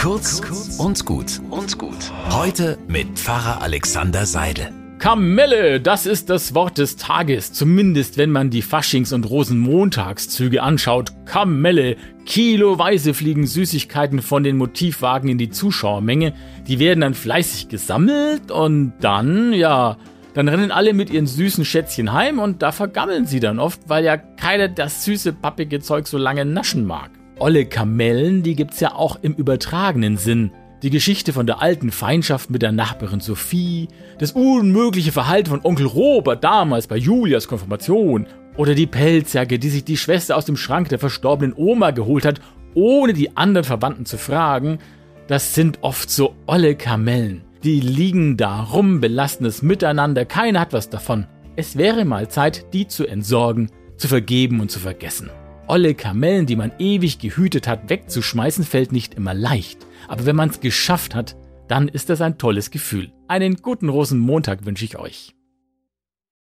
Kurz und gut und gut. Heute mit Pfarrer Alexander Seidel. Kamelle, das ist das Wort des Tages, zumindest wenn man die Faschings- und Rosenmontagszüge anschaut. Kamelle, kiloweise fliegen Süßigkeiten von den Motivwagen in die Zuschauermenge, die werden dann fleißig gesammelt und dann, ja, dann rennen alle mit ihren süßen Schätzchen heim und da vergammeln sie dann oft, weil ja keiner das süße, pappige Zeug so lange naschen mag. Olle Kamellen, die gibt's ja auch im übertragenen Sinn. Die Geschichte von der alten Feindschaft mit der Nachbarin Sophie, das unmögliche Verhalten von Onkel Robert damals bei Julias Konfirmation oder die Pelzjacke, die sich die Schwester aus dem Schrank der verstorbenen Oma geholt hat, ohne die anderen Verwandten zu fragen, das sind oft so olle Kamellen. Die liegen da rum, belasten es miteinander, keiner hat was davon. Es wäre mal Zeit, die zu entsorgen, zu vergeben und zu vergessen. Olle Kamellen, die man ewig gehütet hat, wegzuschmeißen, fällt nicht immer leicht. Aber wenn man es geschafft hat, dann ist das ein tolles Gefühl. Einen guten Rosenmontag wünsche ich euch.